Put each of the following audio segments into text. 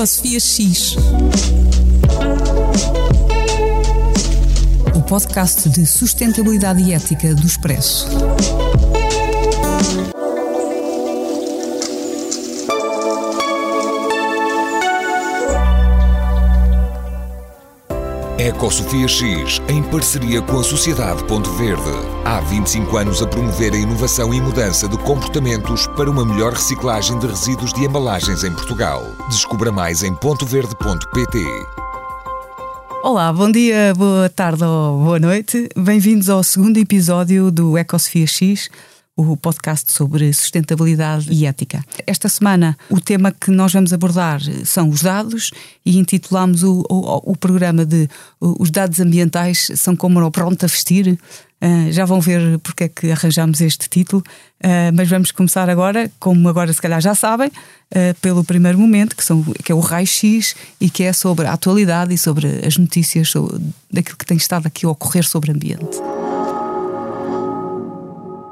Ecosofia X. O podcast de sustentabilidade e ética do Expresso. Ecosofia X, em parceria com a Sociedade Ponto Verde. Há 25 anos a promover a inovação e mudança de comportamentos para uma melhor reciclagem de resíduos de embalagens em Portugal. Descubra mais em pontoverde.pt. Olá, bom dia, boa tarde ou boa noite. Bem-vindos ao segundo episódio do Ecosofia X o podcast sobre sustentabilidade e ética. Esta semana o tema que nós vamos abordar são os dados e intitulamos o, o, o programa de Os dados ambientais são como o pronto a vestir. Uh, já vão ver porque é que arranjamos este título, uh, mas vamos começar agora, como agora se calhar já sabem, uh, pelo primeiro momento, que, são, que é o raio-x e que é sobre a atualidade e sobre as notícias sobre, daquilo que tem estado aqui a ocorrer sobre o ambiente.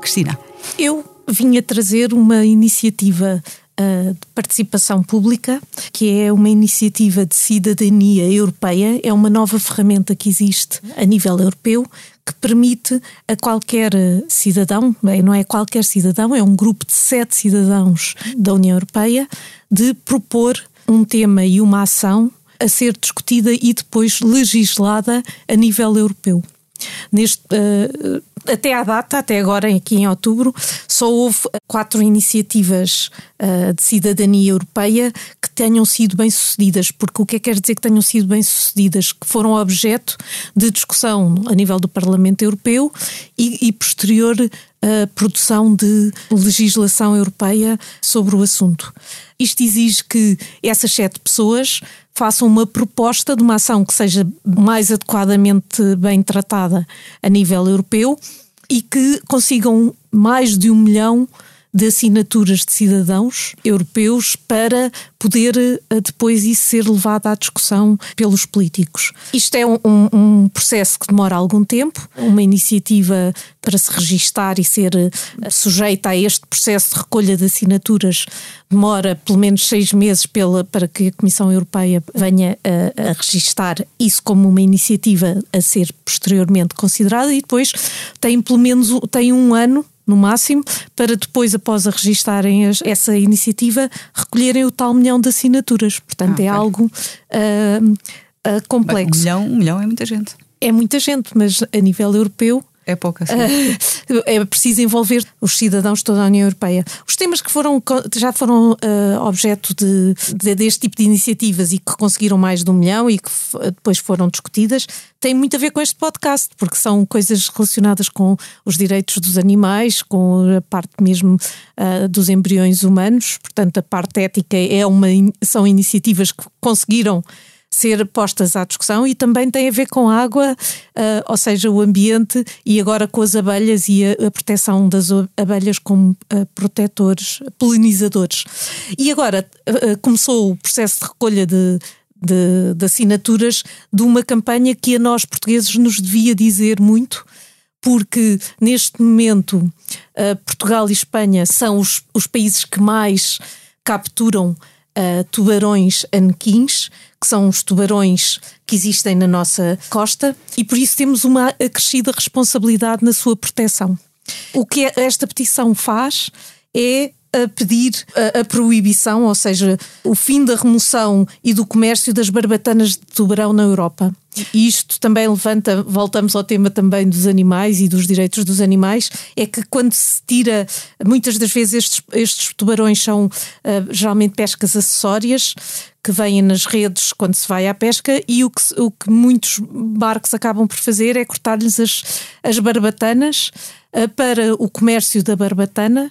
Cristina. Eu vinha trazer uma iniciativa uh, de participação pública, que é uma iniciativa de cidadania europeia, é uma nova ferramenta que existe a nível europeu que permite a qualquer cidadão, bem, não é qualquer cidadão, é um grupo de sete cidadãos da União Europeia, de propor um tema e uma ação a ser discutida e depois legislada a nível europeu. Neste, uh, até à data, até agora, aqui em outubro, só houve quatro iniciativas uh, de cidadania europeia que tenham sido bem-sucedidas. Porque o que é que quer dizer que tenham sido bem-sucedidas? Que foram objeto de discussão a nível do Parlamento Europeu e, e posterior uh, produção de legislação europeia sobre o assunto. Isto exige que essas sete pessoas façam uma proposta de uma ação que seja mais adequadamente bem tratada a nível europeu e que consigam mais de um milhão de assinaturas de cidadãos europeus para poder eh, depois isso ser levado à discussão pelos políticos. Isto é um, um, processo que demora algum tempo, uma iniciativa para se registar e ser eh, sujeita a este processo de recolha de assinaturas demora pelo menos seis meses pela, para que a Comissão Europeia venha a, a registar isso como uma iniciativa a ser posteriormente considerada e depois tem pelo menos tem um ano no máximo, para depois, após a registarem as, essa iniciativa, recolherem o tal milhão de assinaturas. Portanto, ah, é algo uh, uh, complexo. Um milhão, um milhão é muita gente. É muita gente, mas a nível europeu é pouca. Sim. é preciso envolver os cidadãos de toda a União Europeia. Os temas que foram, já foram uh, objeto de, de, deste tipo de iniciativas e que conseguiram mais de um milhão e que depois foram discutidas têm muito a ver com este podcast, porque são coisas relacionadas com os direitos dos animais, com a parte mesmo uh, dos embriões humanos. Portanto, a parte ética é uma, são iniciativas que conseguiram ser postas à discussão e também tem a ver com a água, uh, ou seja, o ambiente e agora com as abelhas e a, a proteção das abelhas como uh, protetores, polinizadores. E agora uh, começou o processo de recolha de, de, de, assinaturas de uma campanha que a nós portugueses nos devia dizer muito. Porque neste momento Portugal e Espanha são os, os países que mais capturam tubarões anequins, que são os tubarões que existem na nossa costa, e por isso temos uma acrescida responsabilidade na sua proteção. O que esta petição faz é a pedir a, a, proibição, ou seja, o fim da remoção e do comércio das barbatanas de tubarão na Europa. E isto também levanta, voltamos ao tema também dos animais e dos direitos dos animais, é que quando se tira, muitas das vezes estes, estes tubarões são uh, geralmente pescas acessórias, que vêm nas redes quando se vai à pesca e o que, o que muitos barcos acabam por fazer é cortar-lhes as, as barbatanas uh, para o comércio da barbatana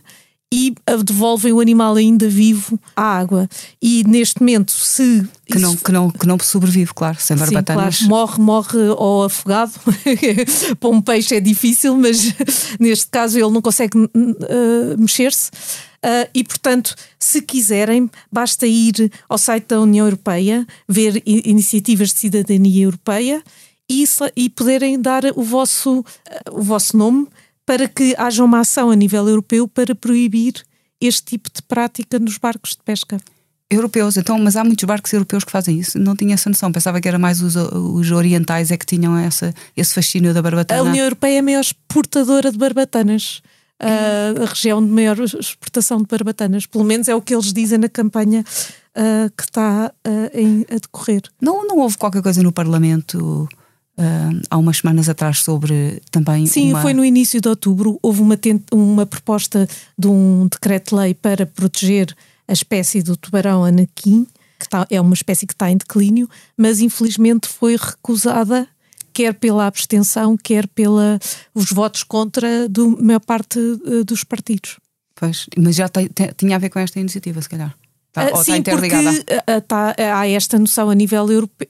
e devolvem o animal ainda vivo à água. E neste momento, se. Que não, que não, que não sobrevive, claro, sem barbatanas. Sim, claro, morre, morre ou afogado. Para um peixe é difícil, mas neste caso ele não consegue uh, mexer-se. Uh, e, portanto, se quiserem, basta ir ao site da União Europeia, ver iniciativas de cidadania europeia e, e poderem dar o vosso, uh, o vosso nome para que haja uma ação a nível europeu para proibir este tipo de prática nos barcos de pesca. Europeus, então, mas há muitos barcos europeus que fazem isso. Não tinha essa noção. Pensava que era mais os, os orientais é que tinham essa, esse fascínio da barbatana. A União Europeia é a maior exportadora de barbatanas. Uh, a região de maior exportação de barbatanas. Pelo menos é o que eles dizem na campanha uh, que está uh, em, a decorrer. Não, não houve qualquer coisa no Parlamento há umas semanas atrás sobre também. Sim, uma... foi no início de outubro. Houve uma, uma proposta de um decreto-lei para proteger a espécie do tubarão anaquim, que tá, é uma espécie que está em declínio, mas infelizmente foi recusada quer pela abstenção, quer pela os votos contra da maior parte uh, dos partidos. Pois, mas já tinha a ver com esta iniciativa, se calhar. Tá, uh, sim, porque uh, tá, há esta noção a nível, europeu,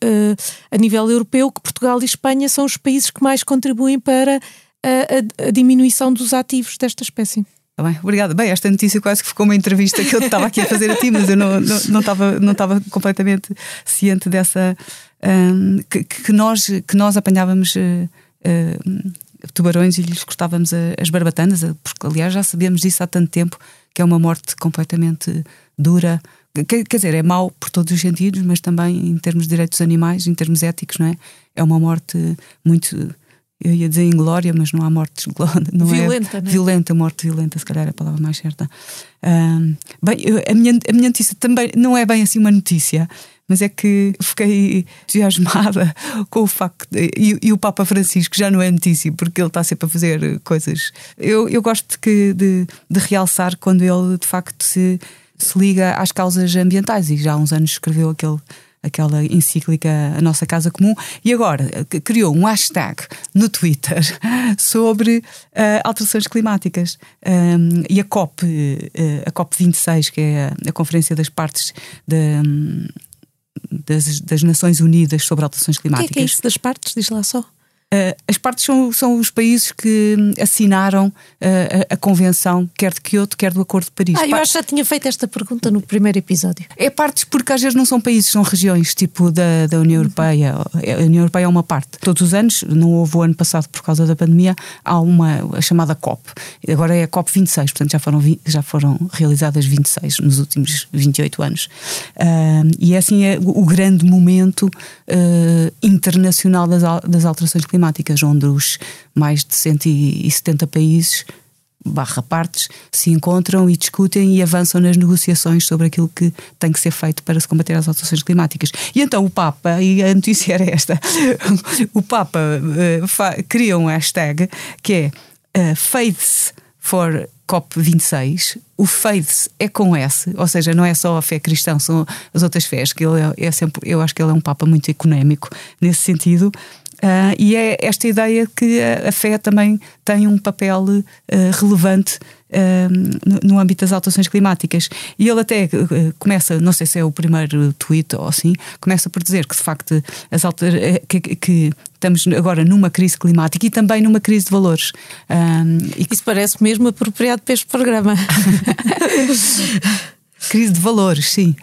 a nível europeu que Portugal e Espanha são os países que mais contribuem para a, a, a diminuição dos ativos desta espécie. Tá bem, obrigada. Bem, esta notícia quase que ficou uma entrevista que eu estava aqui a fazer a ti, mas eu não, não, não, estava, não estava completamente ciente dessa. Um, que, que, nós, que nós apanhávamos uh, uh, tubarões e lhes cortávamos as barbatanas, porque aliás já sabemos disso há tanto tempo, que é uma morte completamente dura. Quer, quer dizer, é mau por todos os sentidos, mas também em termos de direitos animais, em termos éticos, não é? É uma morte muito eu ia dizer inglória, mas não há mortes não é violenta, é né? violenta, morte violenta, se calhar é a palavra mais certa. Um, bem, a, minha, a minha notícia também não é bem assim uma notícia, mas é que fiquei entusiasmada com o facto de, e, e, o Papa Francisco já não é notícia porque ele está sempre a fazer coisas. Eu, eu gosto que, de, de realçar quando ele de facto se, se liga às causas ambientais e já há uns anos escreveu aquele aquela encíclica A Nossa Casa Comum, e agora criou um hashtag no Twitter sobre uh, alterações climáticas. Um, e a COP, uh, a COP 26, que é a, a Conferência das Partes de, um, das, das, Nações Unidas sobre alterações climáticas. O que é, que é isso das partes? Diz lá só. Uh, as partes são, são os países que assinaram uh, a, a, convenção, quer de Kyoto, quer do Acordo de Paris. Ah, eu acho que já tinha feito esta pergunta no primeiro episódio. É partes porque às vezes não são países, são regiões, tipo da, da União Europeia. A União Europeia é uma parte. Todos os anos, não houve o ano passado por causa da pandemia, há uma a chamada COP. Agora é a COP 26, portanto já foram, já foram realizadas 26 nos últimos 28 anos. Uh, e é assim é o, o grande momento internacional das, das alterações climáticas climáticas, onde os mais de 170 países barra partes se encontram e discutem e avançam nas negociações sobre aquilo que tem que ser feito para se combater as alterações climáticas. E então o Papa, e a notícia era esta, o Papa uh, cria um hashtag que é uh, Faiths for COP26, o Faiths é com S, ou seja, não é só a fé cristã, são as outras fés, que ele é, é sempre, eu acho que ele é um Papa muito económico nesse sentido, Uh, e é esta ideia que a, a fé também tem um papel uh, relevante uh, no, no, âmbito das alterações climáticas. E ele até começa, não sei se é o primeiro tweet ou assim, começa por dizer que de facto as alter, que, que, estamos agora numa crise climática e também numa crise de valores. e Isso parece mesmo apropriado para este programa. crise de valores, sim.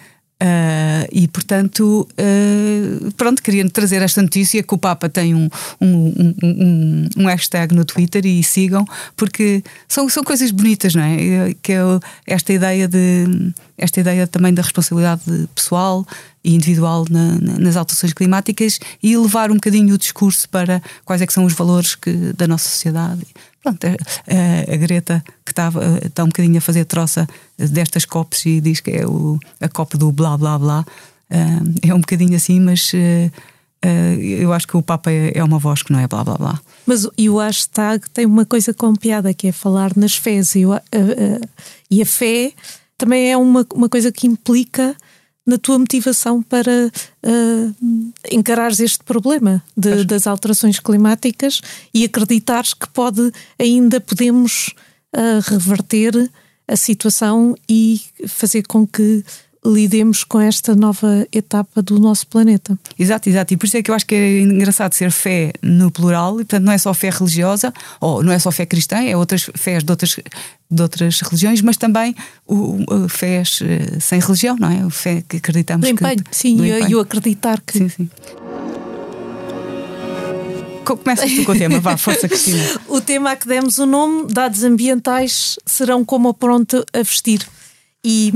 Uh, e portanto, uh, pronto, queria trazer esta notícia que o Papa tem um, um, um, um, hashtag no Twitter e sigam, porque são, são coisas bonitas, não é? Que é esta ideia de esta ideia também da responsabilidade pessoal e individual na, na, nas alterações climáticas e levar um bocadinho o discurso para quais é que são os valores que, da nossa sociedade. Pronto, a, a, Greta, que está, está um bocadinho a fazer troça destas COPs e diz que é o, a COP do blá blá blá, é um bocadinho assim, mas eu acho que o Papa é, é uma voz que não é blá blá blá. Mas e o hashtag tem uma coisa com piada que é falar nas fés e, e a fé também é uma, uma coisa que implica na tua motivação para uh, encarares este problema de, das alterações climáticas e acreditares que pode ainda podemos uh, reverter a situação e fazer com que lidemos com esta nova etapa do nosso planeta. Exato, exato. E por isso é que eu acho que é engraçado ser fé no plural, e portanto não é só fé religiosa, ou não é só fé cristã, é outras fés de outras, de outras religiões, mas também o, o fés eh, sem religião, não é? O fé que acreditamos do empenho, que. Sim, e o acreditar que. Sim, sim. Começas tu com o tema, vá, força Cristina. o tema a que demos o nome, dados ambientais, serão como a pronto a vestir. E,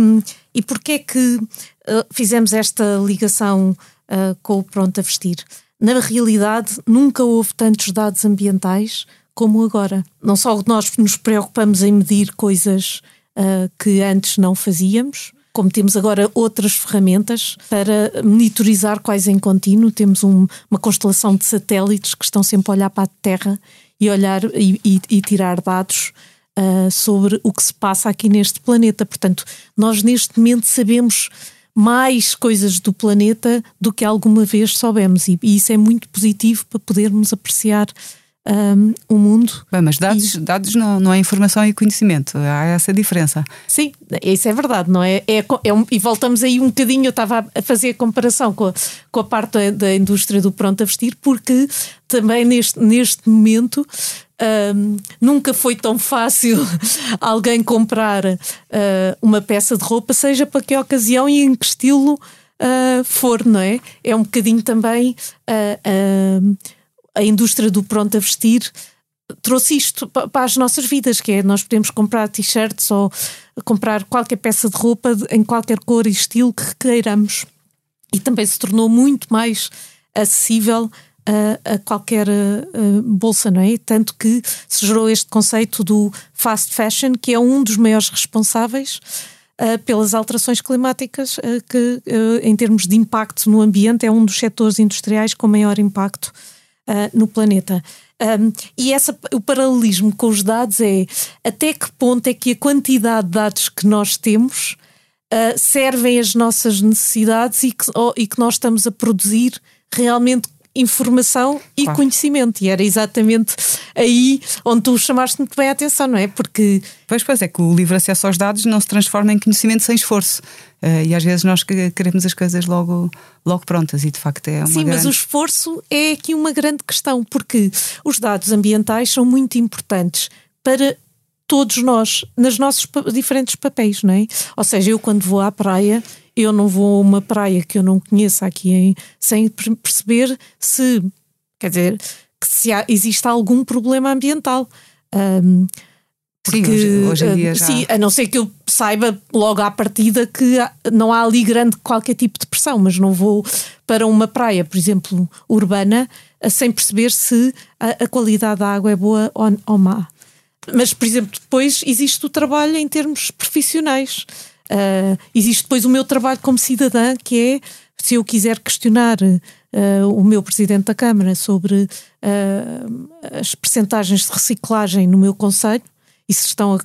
E porquê é que uh, fizemos esta ligação uh, com o Pronto a Vestir? Na realidade, nunca houve tantos dados ambientais como agora. Não só nós nos preocupamos em medir coisas uh, que antes não fazíamos, como temos agora outras ferramentas para monitorizar quais em contínuo. Temos um, uma constelação de satélites que estão sempre a olhar para a Terra e olhar e, e, e tirar dados uh, sobre o que se passa aqui neste planeta. Portanto, nós neste momento sabemos mais coisas do planeta do que alguma vez soubemos, e, e isso é muito positivo para podermos apreciar um, o mundo. Bem, mas dados, e... dados não, não é informação e conhecimento, há essa diferença. Sim, isso é verdade, não é? é, é um, e voltamos aí um bocadinho, eu estava a fazer a comparação com a, com a parte da, da indústria do pronto a vestir, porque também neste, neste momento um, nunca foi tão fácil alguém comprar uh, uma peça de roupa, seja para que ocasião e em que estilo uh, for, não é? É um bocadinho também uh, a indústria do pronto a vestir trouxe isto para as nossas vidas, que é nós podemos comprar t-shirts ou comprar qualquer peça de roupa em qualquer cor e estilo que queiramos. E também se tornou muito mais acessível a, a qualquer a, bolsa, não é? Tanto que se gerou este conceito do fast fashion, que é um dos maiores responsáveis pelas alterações climáticas, que em termos de impacto no ambiente é um dos setores industriais com maior impacto no planeta. Um, e essa, o paralelismo com os dados é até que ponto é que a quantidade de dados que nós temos servem às nossas necessidades e que, oh, e que nós estamos a produzir realmente informação e claro. conhecimento. E era exatamente aí onde tu chamaste muito bem a atenção, não é? Porque. Pois, pois, é que o livre acesso aos dados não se transforma em conhecimento sem esforço. Uh, e às vezes nós queremos as coisas logo, logo prontas e de facto é uma Sim, grande... mas o esforço é aqui uma grande questão, porque os dados ambientais são muito importantes para todos nós, nos nossos diferentes papéis, não é? Ou seja, eu quando vou à praia, eu não vou a uma praia que eu não conheça aqui em, sem perceber se, quer dizer, que se há, existe algum problema ambiental. Um, porque, sim, hoje, hoje em dia já... Sim, a não ser que eu saiba logo à partida que não há ali grande qualquer tipo de pressão, mas não vou para uma praia, por exemplo, urbana, sem perceber se a, a qualidade da água é boa ou, ou má. Mas, por exemplo, depois existe o trabalho em termos profissionais. Uh, existe depois o meu trabalho como cidadã, que é se eu quiser questionar uh, o meu presidente da Câmara sobre uh, as percentagens de reciclagem no meu conselho e se estão a,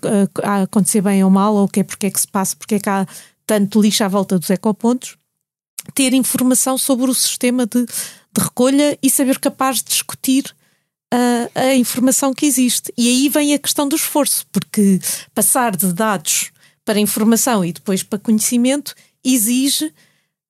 a, acontecer bem ou mal, ou que é porque é que se passa, porque é que há tanto lixo à volta dos ecopontos, ter informação sobre o sistema de, de recolha e saber capaz de discutir a, a, informação que existe. E aí vem a questão do esforço, porque passar de dados para informação e depois para conhecimento exige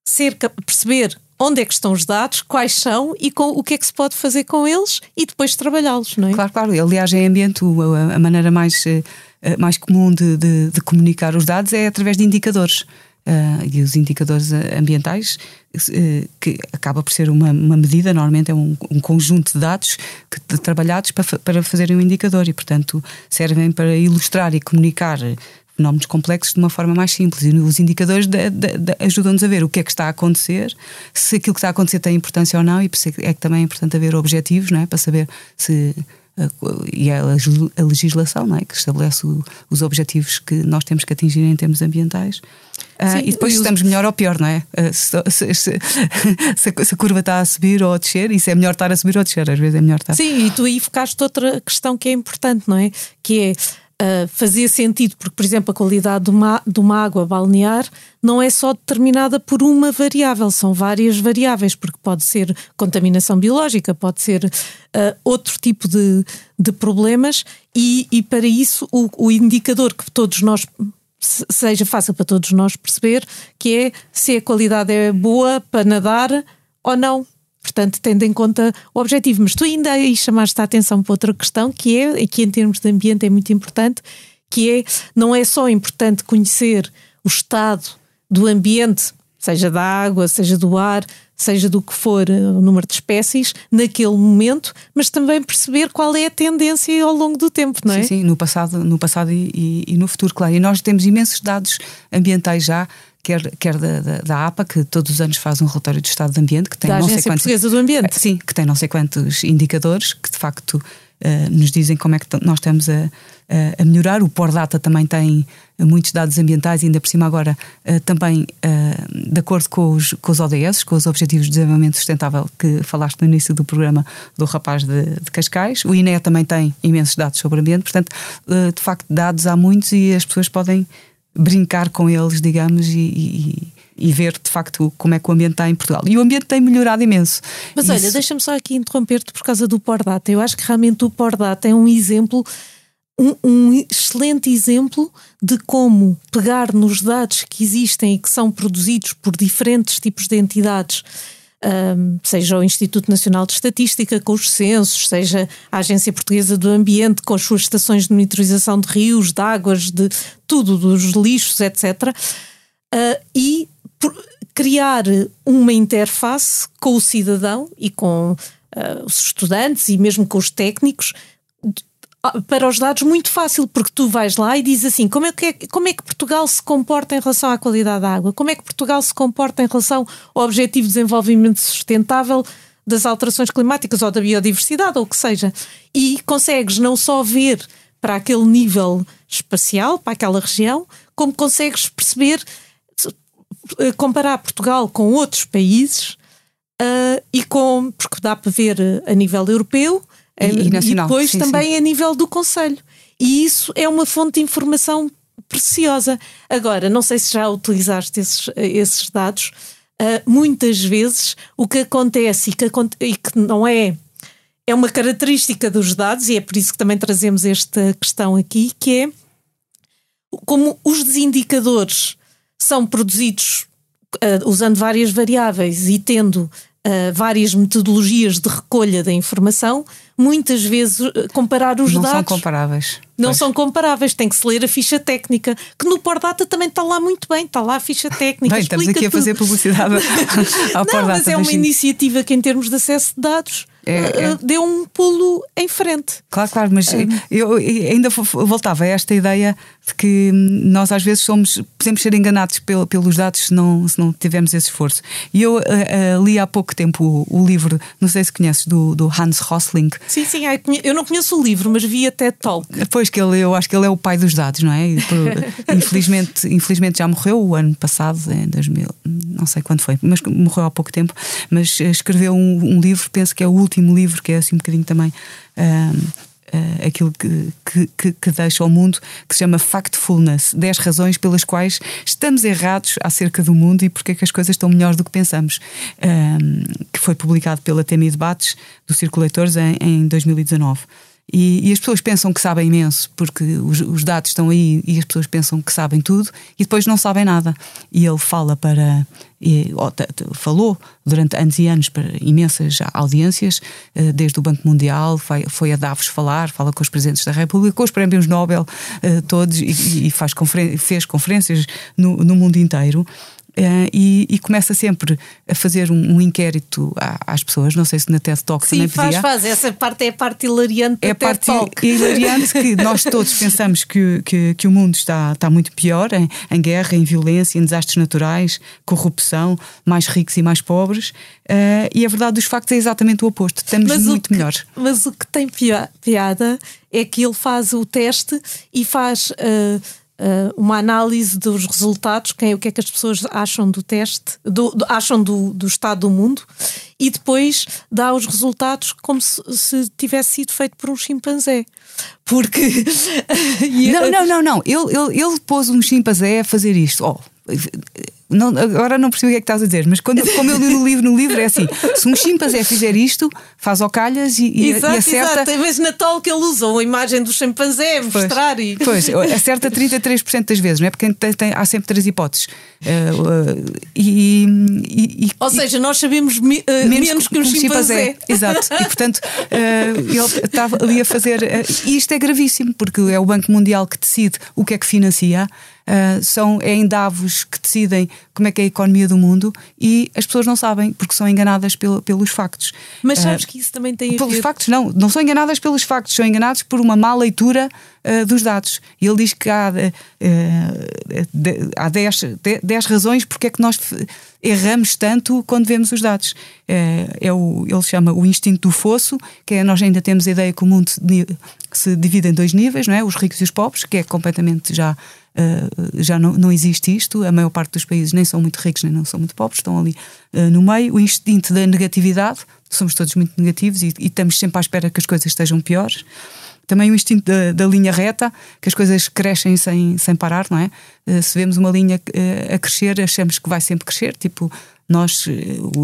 ser perceber onde é que estão os dados, quais são e com, o que é que se pode fazer com eles e depois trabalhá-los, não é? Claro, claro. Aliás, em ambiente, a, a maneira mais, eh, eh, mais comum de, de, de, comunicar os dados é através de indicadores. Uh, e os indicadores ambientais, uh, que acaba por ser uma, uma medida, normalmente é um, um conjunto de dados que, trabalhados para, para fazerem um indicador e, portanto, servem para ilustrar e comunicar fenómenos complexos de uma forma mais simples. E os indicadores ajudam-nos a ver o que é que está a acontecer, se aquilo que está a acontecer tem importância ou não, e é que também é importante haver objetivos, não é? para saber se. E é a legislação não é? que estabelece os objetivos que nós temos que atingir em termos ambientais. Ah, Sim, uh, e depois estamos melhor ou pior, não é? Uh, se, se, se, se, a curva está a subir ou a descer, isso é melhor estar a subir ou a descer, às vezes é melhor estar. Sim, e tu aí focaste outra questão que é importante, não é? Que é uh, fazia sentido, porque, por exemplo, a qualidade de uma, de uma água balnear não é só determinada por uma variável, são várias variáveis, porque pode ser contaminação biológica, pode ser uh, outro tipo de, de problemas, e, e para isso o, o indicador que todos nós seja fácil para todos nós perceber que é se a qualidade é boa para nadar ou não. Portanto, tendo em conta o objetivo. Mas tu ainda aí chamaste a atenção para outra questão, que é, que em termos de ambiente é muito importante, que é, não é só importante conhecer o estado do ambiente, seja da água, seja do ar, seja do que for eh, o número de espécies, naquele momento, mas também perceber qual é a tendência ao longo do tempo, não é? Sim, sim, no passado, no passado e, e, e no futuro, claro. E nós temos imensos dados ambientais já quer, quer da, da, da, APA, que todos os anos faz um relatório de estado de ambiente, que tem da não Agência sei quantos. Portuguesa do Ambiente. Sim, que tem não sei quantos indicadores que de facto uh, nos dizem como é que nós estamos a, a, melhorar. O Pordata também tem muitos dados ambientais, ainda por cima agora uh, também uh, de acordo com os, com os ODS, com os Objetivos de Desenvolvimento Sustentável que falaste no início do programa do rapaz de, de Cascais. O INE também tem imensos dados sobre o ambiente, portanto, de facto, dados há muitos e as pessoas podem brincar com eles, digamos, e, e, e, ver de facto como é que o ambiente está em Portugal. E o ambiente tem melhorado imenso. Mas Isso... olha, deixa-me só aqui interromper-te por causa do Pordata. Eu acho que realmente o Pordata é um exemplo. Um, um, excelente exemplo de como pegar nos dados que existem e que são produzidos por diferentes tipos de entidades seja o Instituto Nacional de Estatística com os censos, seja a Agência Portuguesa do Ambiente com as suas estações de monitorização de rios, de águas, de tudo, dos lixos, etc. Uh, e por, criar uma interface com o cidadão e com uh, os estudantes e mesmo com os técnicos ah, para os dados muito fácil, porque tu vais lá e dizes assim: como é, que é, como é que Portugal se comporta em relação à qualidade da água? Como é que Portugal se comporta em relação ao Objetivo de Desenvolvimento Sustentável das alterações climáticas ou da biodiversidade, ou o que seja? E consegues não só ver para aquele nível espacial, para aquela região, como consegues perceber, eh, comparar Portugal com outros países uh, e com, porque dá para ver eh, a nível europeu e, e, nacional. e depois sim, também sim. a nível do Conselho. E isso é uma fonte de informação preciosa. Agora, não sei se já utilizaste esses, esses dados, uh, muitas vezes o que acontece e que, e que não é. É uma característica dos dados, e é por isso que também trazemos esta questão aqui, que é como os desindicadores são produzidos uh, usando várias variáveis e tendo uh, várias metodologias de recolha da informação, muitas vezes uh, comparar os não dados. Não são comparáveis. Não pois. são comparáveis, tem que se ler a ficha técnica, que no Pordata também está lá muito bem, está lá a ficha técnica. Bem, estamos aqui a fazer publicidade ao Não, mas é uma iniciativa que, em termos de acesso de dados, é, é. Eh, deu um pulo em frente. Claro, claro, mas um. eu ainda voltava a esta ideia de que nós às vezes somos, podemos ser enganados pelos dados se não, se não tivermos esse esforço. E eu uh, uh, li há pouco tempo o, o, livro, não sei se conheces, do, do Hans Rosling. Sim, sim, eu não conheço o livro, mas vi até Talk. Pois que ele, eu acho que ele é o pai dos dados, não é? infelizmente, infelizmente já morreu o ano passado, em 2000, não sei quando foi, mas morreu há pouco tempo. Mas escreveu um, um livro, penso que é o último livro, que é assim um bocadinho também. Uh, aquilo que, que, que, deixa ao mundo, que se chama Factfulness 10 razões pelas quais estamos errados acerca do mundo e porque é que as coisas estão melhor do que pensamos. Uh, que foi publicado pela TMI Debates do Círculo Leitores em, em 2019. E, e, as pessoas pensam que sabem imenso porque os, os, dados estão aí e as pessoas pensam que sabem tudo e depois não sabem nada. E ele fala para. E, falou durante anos e anos para imensas audiências, eh, desde o Banco Mundial, foi, foi a Davos falar, fala com os presidentes da República, com os prémios Nobel, eh, todos, e, e faz conferen fez conferências no, no mundo inteiro. Uh, e, e, começa sempre a fazer um, um inquérito às pessoas. Não sei se na TED Talk Sim, também faz, podia. faz. Essa parte é a parte hilariante é da TED parte Talk. hilariante que nós todos pensamos que, que, que, o mundo está, está muito pior em, em, guerra, em violência, em desastres naturais, corrupção, mais ricos e mais pobres. Uh, e a verdade dos factos é exatamente o oposto. Estamos mas muito que, melhores. Mas o que tem piada é que ele faz o teste e faz. Uh, uh, uma análise dos resultados, quem, o que é que as pessoas acham do teste, do, do, acham do, do estado do mundo, e depois dá os resultados como se, se tivesse sido feito por um chimpanzé. Porque. não, não, não, não. Ele, ele, ele pôs um chimpanzé a fazer isto. Oh, não, agora não percebi o que é que estás a dizer, mas quando, como eu li no livro, no livro é assim: se um chimpanzé fizer isto, faz ao calhas e, e, exato, e acerta. Exato, na tal que ele usa a imagem do chimpanzé, mostrar e. Pois, acerta 33% das vezes, não é? Porque tem, tem, há sempre três hipóteses. Uh, uh, e, e, Ou seja, nós sabemos me, uh, menos, menos, que um chimpanzé. chimpanzé. Exato. E portanto, ele estava ali a fazer. e isto é gravíssimo, porque é o Banco Mundial que decide o que é que financia. Uh, são, é em Davos que decidem como é que é a economia do mundo e as pessoas não sabem porque são enganadas pelo, pelos factos. Mas sabes uh, que isso também tem a pelos ver... factos, não, não são enganadas pelos factos, são enganadas por uma má leitura uh, dos dados. E ele diz que há, há 10, 10 razões porque é que nós erramos tanto quando vemos os dados. É o, ele chama o instinto do fosso, que é nós ainda temos a ideia que o mundo se divide em dois níveis, não é? os ricos e os pobres, que é completamente já Uh, já não, não existe isto. A maior parte dos países nem são muito ricos nem não são muito pobres, estão ali uh, no meio. O instinto da negatividade, somos todos muito negativos e, e, estamos sempre à espera que as coisas estejam piores. Também o instinto da, da, linha reta, que as coisas crescem sem, sem parar, não é? Uh, se vemos uma linha a crescer, achamos que vai sempre crescer, tipo nós,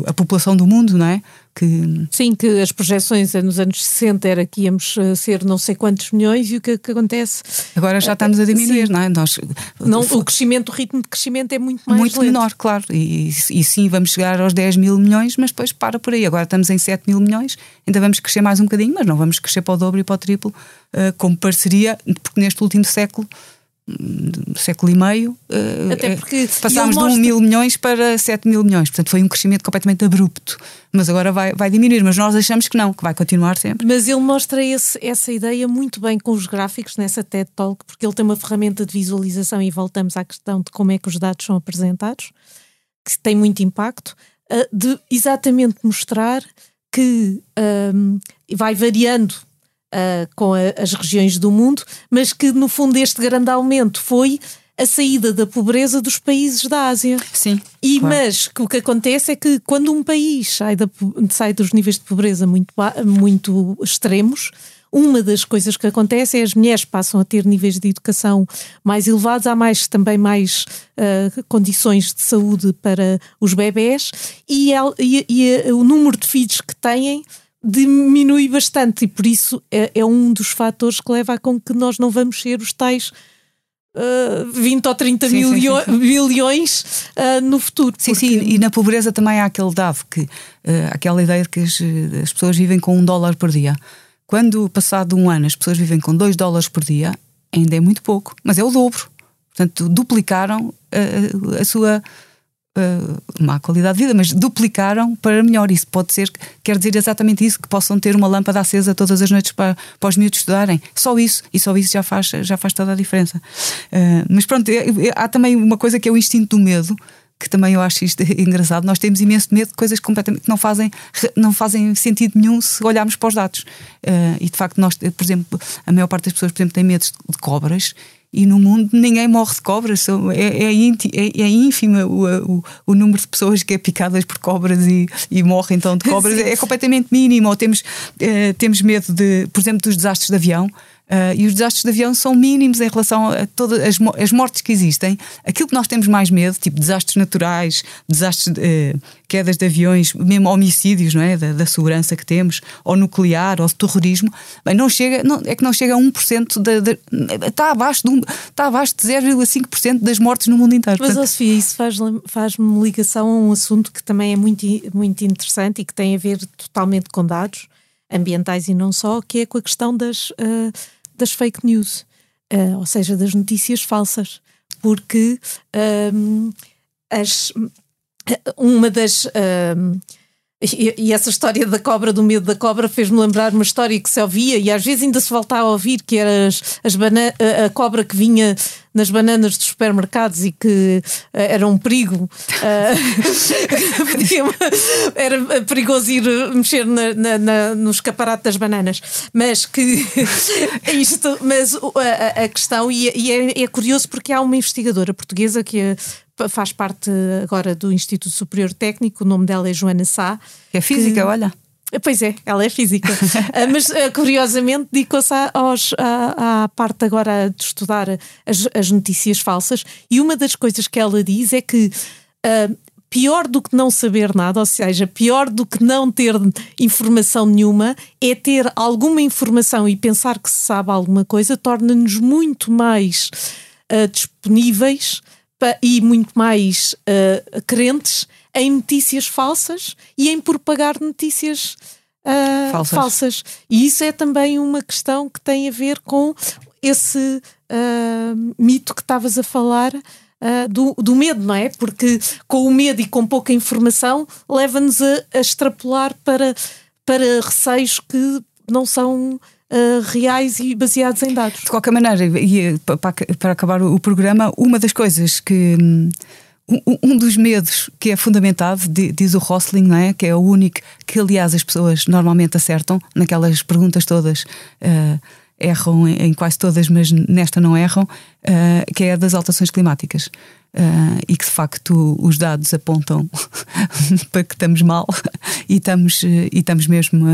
a população do mundo, não é? Que... Sim, que as projeções nos anos 60 era que íamos eh, ser não sei quantos milhões e o que, que acontece. Agora já estamos a diminuir, sim. não é? Nós, não, o crescimento, o ritmo de crescimento é muito mais Muito lento. menor, claro. E, e sim, vamos chegar aos 10 mil milhões, mas depois para por aí. Agora estamos em 7 mil milhões, ainda vamos crescer mais um bocadinho, mas não vamos crescer para o dobro e para o triplo, como pareceria, porque neste último século século e meio, eh, Até porque passámos de 1 mil milhões para 7 mil milhões. Portanto, foi um crescimento completamente abrupto. Mas agora vai, vai diminuir, mas nós achamos que não, que vai continuar sempre. Mas ele mostra esse, essa ideia muito bem com os gráficos nessa TED Talk, porque ele tem uma ferramenta de visualização e voltamos à questão de como é que os dados são apresentados, que tem muito impacto, eh, de exatamente mostrar que um, vai variando uh, com a, as regiões do mundo, mas que no fundo este grande aumento foi a saída da pobreza dos países da Ásia. Sim. E, claro. Mas o que acontece é que quando um país sai, da, sai dos níveis de pobreza muito, muito extremos, uma das coisas que acontece é as mulheres passam a ter níveis de educação mais elevados, há mais também mais uh, condições de saúde para os bebés e, e, e o número de filhos que têm diminui bastante e por isso é, é, um dos fatores que leva a com que nós não vamos ser os tais uh, 20 ou 30 sim, milho sim, sim, bilhões uh, no futuro. Sim, porque... sim, e na pobreza também há aquele dado que uh, aquela ideia de que as, as, pessoas vivem com um dólar por dia. Quando passado um ano as pessoas vivem com dois dólares por dia, ainda é muito pouco, mas é o dobro. Portanto, duplicaram a sua uh, má qualidade de vida, mas duplicaram para melhor. Isso pode ser, quer dizer exatamente isso, que possam ter uma lâmpada acesa todas as noites para, para os miúdos estudarem. Só isso, e só isso já faz, já faz toda a diferença. Uh, mas pronto, há também uma coisa que é o instinto do medo que também eu acho isto engraçado. Nós temos imenso medo de coisas completamente que não fazem, não fazem sentido nenhum se olharmos para os dados. Uh, e de facto, nós, por exemplo, a maior parte das pessoas, por exemplo, tem medo de cobras e no mundo ninguém morre de cobras. É, é, é, é ínfimo o, o, o, número de pessoas que é picadas por cobras e, e morrem então de cobras. é completamente mínimo. Ou temos, eh, temos medo, de, por exemplo, dos desastres de avião. Uh, e os desastres de avião são mínimos em relação a todas as, as, mortes que existem. Aquilo que nós temos mais medo, tipo desastres naturais, desastres, uh, quedas de aviões, mesmo homicídios, não é? Da, da, segurança que temos, ou nuclear, ou terrorismo, bem, não chega, não, é que não chega a 1%, de, de, está, abaixo de, um, está abaixo de 0,5% das mortes no mundo inteiro. Mas, Portanto, Sofia, isso faz-me faz ligação a um assunto que também é muito, muito interessante e que tem a ver totalmente com dados ambientais e não só, que é com a questão das. Uh, das fake news, uh, ou seja, das notícias falsas, porque um, as, uma das. Um, e, e, essa história da cobra, do medo da cobra, fez-me lembrar uma história que se ouvia e às vezes ainda se volta a ouvir, que era as, as a, cobra que vinha nas bananas dos supermercados e que uh, era um perigo. Uh, era perigoso ir mexer na, na, na, no escaparate das bananas. Mas que isto, mas a, a questão, e, e é, é, curioso porque há uma investigadora portuguesa que é faz parte agora do Instituto Superior Técnico, o nome dela é Joana Sá. É física, que... olha. Pois é, ela é física. uh, mas uh, curiosamente dedicou-se à, à parte agora de estudar as, as, notícias falsas e uma das coisas que ela diz é que uh, pior do que não saber nada, ou seja, pior do que não ter informação nenhuma, é ter alguma informação e pensar que se sabe alguma coisa, torna-nos muito mais disponíveis e muito mais uh, crentes em notícias falsas e em propagar notícias uh, falsas. falsas. E isso é também uma questão que tem a ver com esse uh, mito que estavas a falar. Uh, do, do, medo, não é? Porque com o medo e com pouca informação leva-nos a, a, extrapolar para, para receios que não são uh, reais e baseados em dados. De qualquer maneira, e, para, para acabar o programa, uma das coisas que. Um, dos medos que é fundamentado, diz o Rosling, não é? que é o único que, aliás, as pessoas normalmente acertam naquelas perguntas todas. Uh, erram em quase todas, mas nesta não erram, uh, que é a das alterações climáticas. Uh, e que de facto os dados apontam para que estamos mal e estamos, e estamos mesmo,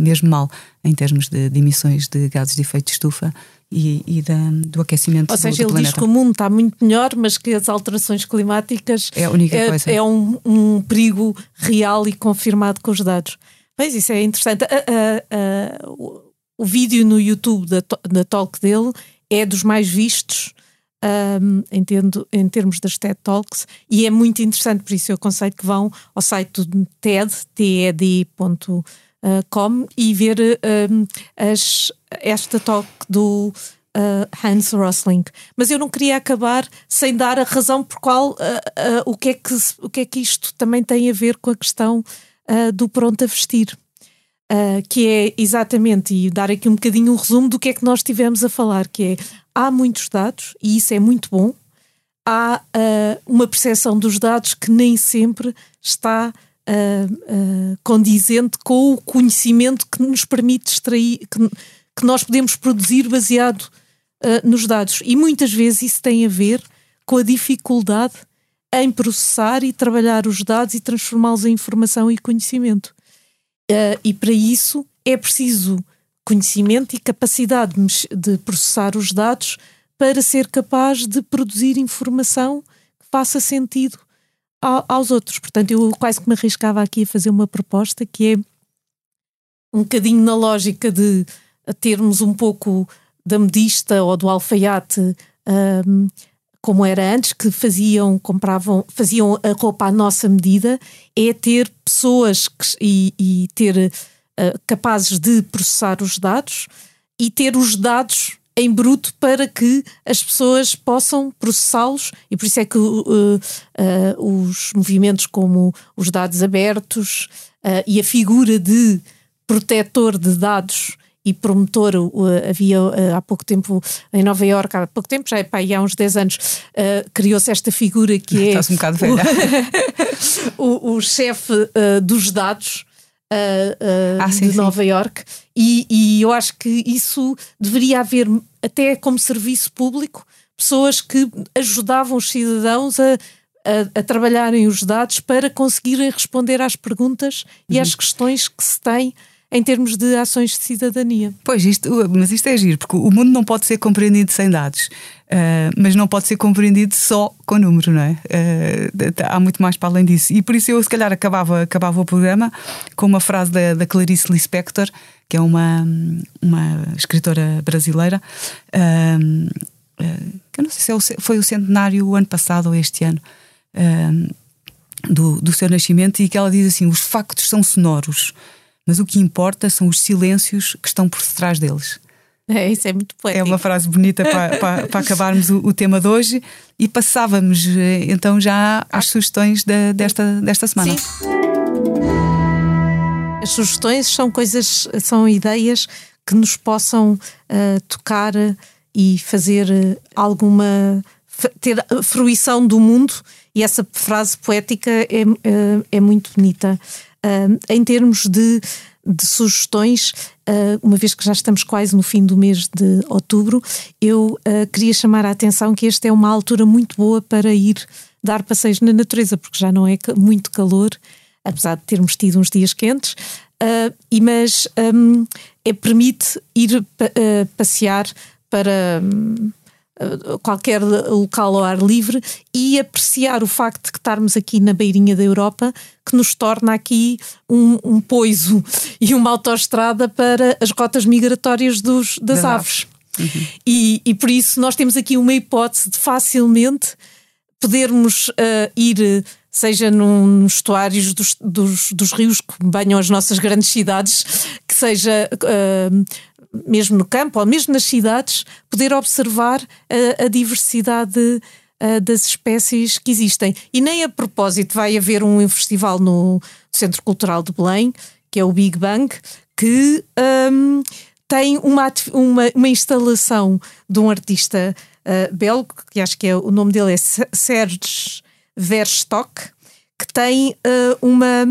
mesmo mal em termos de, de emissões de gases de efeito de estufa e, e da, do aquecimento Ou seja, do, do ele planeta. diz que o mundo está muito melhor, mas que as alterações climáticas é, a única é, coisa. é um, um perigo real e confirmado com os dados. Pois isso é interessante. Uh, uh, o vídeo no YouTube da, da talk dele é dos mais vistos um, em, tendo, em termos das TED Talks e é muito interessante, por isso eu aconselho que vão ao site do TED, ted.com e ver um, as, esta talk do uh, Hans Rosling. Mas eu não queria acabar sem dar a razão por qual uh, uh, o, que é que, o que é que isto também tem a ver com a questão do pronto a vestir uh, que é exatamente, e dar aqui um bocadinho um resumo do que é que nós tivemos a falar, que é, há muitos dados, e isso é muito bom, há uh, uma percepção dos dados que nem sempre está uh, condizente com o conhecimento que nos permite extrair, que, que nós podemos produzir baseado nos dados. E muitas vezes isso tem a ver com a dificuldade em processar e trabalhar os dados e transformá-los em informação e conhecimento. Uh, e para isso é preciso conhecimento e capacidade de processar os dados para ser capaz de produzir informação que faça sentido aos outros. Portanto, eu quase que me arriscava aqui a fazer uma proposta que é um bocadinho na lógica de termos um pouco da modista ou do alfaiate um, como era antes, que faziam, compravam, faziam a roupa à nossa medida, é ter pessoas que, e, e, ter uh, capazes de processar os dados e ter os dados em bruto para que as pessoas possam processá-los e por isso é que uh, uh, os movimentos como os dados abertos e a figura de protetor de dados e promotor. havia eh, há pouco tempo em Nova Iorque, há pouco tempo, já é pá, há uns 10 anos, uh, criou-se esta figura que é. Um bocado velha. o, o chefe uh, dos dados. Uh, ah, sim, de Nova Iorque e, e eu acho que isso deveria haver até como serviço público pessoas que ajudavam os cidadãos a, a, a, trabalharem os dados para conseguirem responder às perguntas uhum. e às questões que se têm em termos de ações de cidadania. Pois, isto, mas isto é giro, porque o mundo não pode ser compreendido sem dados, uh, mas não pode ser compreendido só com número, não é? Uh, há muito mais para além disso. E por isso eu, se calhar, acabava, acabava o programa com uma frase da, da Clarice Lispector, que é uma, uma escritora brasileira. Uh, que eu não sei se é foi o centenário o ano passado ou este ano. do, do seu nascimento, e que ela diz assim: os factos são sonoros, mas o que importa são os silêncios que estão por detrás deles. É, isso é muito poético. É uma frase bonita para, para, para acabarmos o, o, tema de hoje e passávamos eh, então já às sugestões de, desta, desta semana. Sim. As sugestões são coisas, são ideias que nos possam uh, tocar e fazer eh, alguma. ter fruição do mundo, e essa frase poética é, é, é muito bonita. Uh, em termos de, de sugestões, uh, uma vez que já estamos quase no fim do mês de outubro, eu uh, queria chamar a atenção que esta é uma altura muito boa para ir dar passeios na natureza, porque já não é muito calor, apesar de termos tido uns dias quentes, e mas um, é, permite ir passear para. Um, qualquer local ao ar livre e apreciar o facto de que estarmos aqui na beirinha da Europa, que nos torna aqui um, um poiso e uma autoestrada para as rotas migratórias dos, das, aves. Uhum. E, e por isso nós temos aqui uma hipótese de facilmente podermos uh, ir seja nos estuários dos, dos, dos, rios que banham as nossas grandes cidades, que seja uh, mesmo no campo ou mesmo nas cidades, poder observar a, a diversidade uh, das espécies que existem. E nem a propósito vai haver um festival no Centro Cultural de Belém, que é o Big Bang, que um, tem uma, uma, uma, instalação de um artista uh, belga, que acho que é, o nome dele é Serge Verstock, que tem uh, uma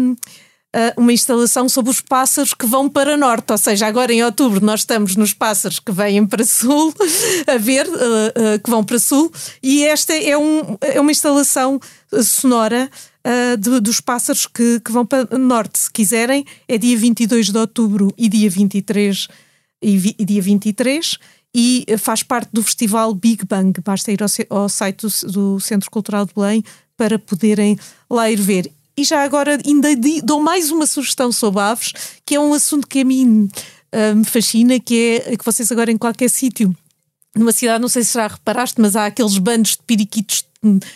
uma instalação sobre os pássaros que vão para norte, ou seja, agora em outubro nós estamos nos pássaros que vêm para sul, a ver, uh, uh, que vão para sul, e esta é, um, é uma instalação sonora de, dos pássaros que, que vão para norte. Se quiserem, é dia 22 de outubro e dia 23 e, vi, e dia 23 e faz parte do festival Big Bang. Basta ir ao, ao site do, do Centro Cultural de Belém para poderem lá ir ver. E já agora ainda dou mais uma sugestão sobre aves, que é um assunto que a mim uh, me fascina, que é que vocês agora em qualquer sítio numa cidade, não sei se já reparaste, mas há aqueles bandos de periquitos,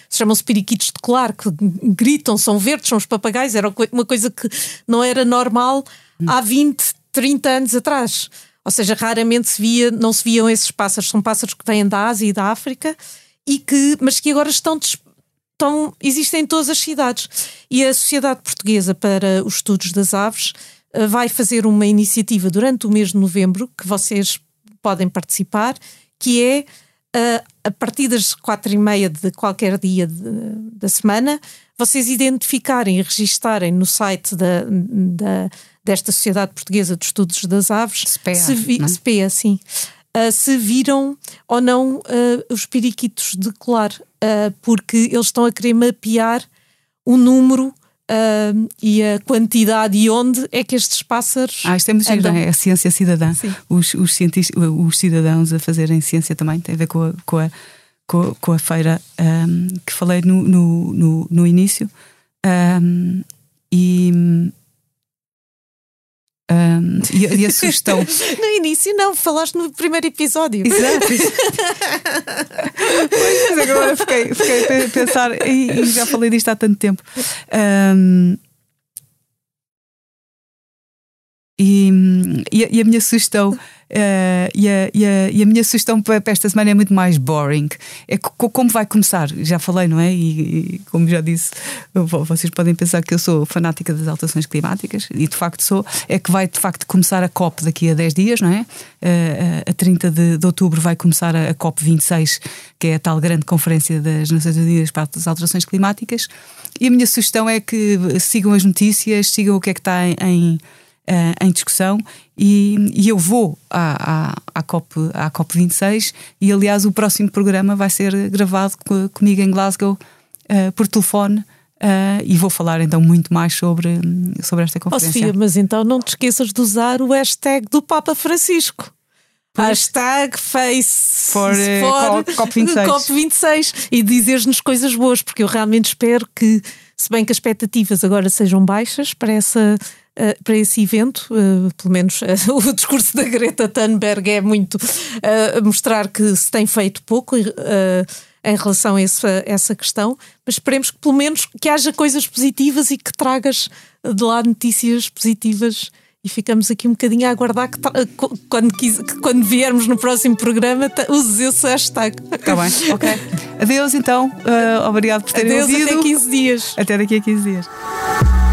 chamam-se periquitos de colar, que gritam, são verdes, são os papagaios, era uma coisa que não era normal há 20, 30 anos atrás. Ou seja, raramente se via, não se viam esses pássaros, são pássaros que vêm da Ásia e da África, e que, mas que agora estão estão, existem em todas as cidades. E a Sociedade Portuguesa para os Estudos das Aves uh, vai fazer uma iniciativa durante o mês de novembro, que vocês podem participar, que é uh, a partir das quatro e meia de qualquer dia de, da semana, vocês identificarem e registarem no site da, da, desta Sociedade Portuguesa de Estudos das Aves, SPEA, vi, é? SPEA sim, uh, se viram ou não uh, os periquitos de colar, uh, porque eles estão a querer mapear o número Uh, e a quantidade e onde é que estes pássaros. Ah, isto é muito giro, é a ciência cidadã. Os, os, cientistas, os cidadãos a fazerem ciência também tem a ver com a, com a, com a, feira um, que falei no, no, no, no início. Um, e um, e, e, a sugestão. no início, não, falaste no primeiro episódio. Exato. pois, agora fiquei, fiquei a pensar, e, e, já falei disto há tanto tempo. Um, e, e, a, e, a, minha sugestão Uh, e, a, e, a, e, a, minha sugestão para, esta semana é muito mais boring. É como vai começar, já falei, não é? E, e, como já disse, vocês podem pensar que eu sou fanática das alterações climáticas, e de facto sou. É que vai de facto começar a COP daqui a 10 dias, não é? Uh, a 30 de, de, outubro vai começar a, a COP 26, que é a tal grande conferência das Nações Unidas para as alterações climáticas. E a minha sugestão é que sigam as notícias, sigam o que é que está em, em Uh, em discussão e, e, eu vou à, à, à, COP, à COP26 e aliás o próximo programa vai ser gravado comigo em Glasgow uh, por telefone uh, e vou falar então muito mais sobre, sobre esta conferência. Oh, Sofia, mas então não te esqueças de usar o hashtag do Papa Francisco. Pois. Hashtag Face for, for COP26. COP26 e dizeres-nos coisas boas, porque eu realmente espero que, se bem que as expectativas agora sejam baixas para essa Uh, para esse evento, uh, pelo menos uh, o discurso da Greta Thunberg é muito mostrar que se tem feito pouco em relação a essa, essa questão, mas esperemos que pelo menos que haja coisas positivas e que tragas de lá notícias positivas e ficamos aqui um bocadinho a aguardar que, quando, que quando viermos no próximo programa uses esse hashtag. Está bem, ok. Adeus então, obrigado por terem Adeus, ouvido. Até 15 dias. Até daqui a 15 dias.